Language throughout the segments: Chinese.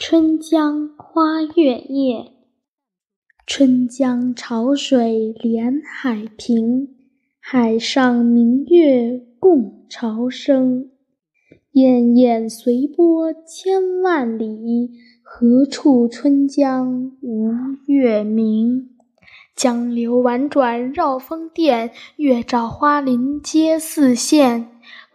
春江花月夜，春江潮水连海平，海上明月共潮生。滟滟随波千万里，何处春江无月明？江流宛转绕峰殿，月照花林皆似霰。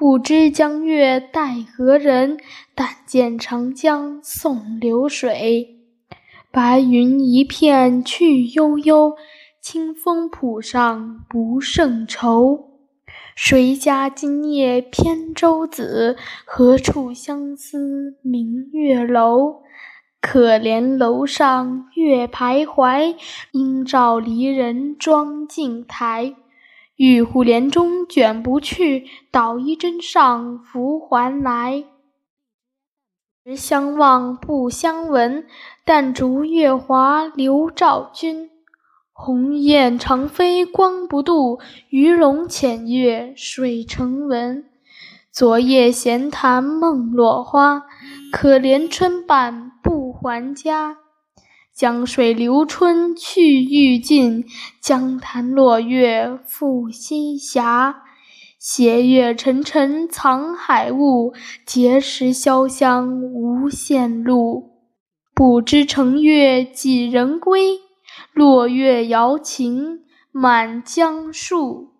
不知江月待何人？但见长江送流水。白云一片去悠悠，清风浦上不胜愁。谁家今夜扁舟子？何处相思明月楼？可怜楼上月徘徊，应照离人妆镜台。玉户帘中卷不去，捣衣砧上拂还来。时相望不相闻，但逐月华流照君。鸿雁长飞光不度，鱼龙潜跃水成文。昨夜闲谈梦落花，可怜春半不还家。江水流春去欲尽，江潭落月复西斜。斜月沉沉藏海雾，碣石潇湘无限路。不知乘月几人归？落月摇情满江树。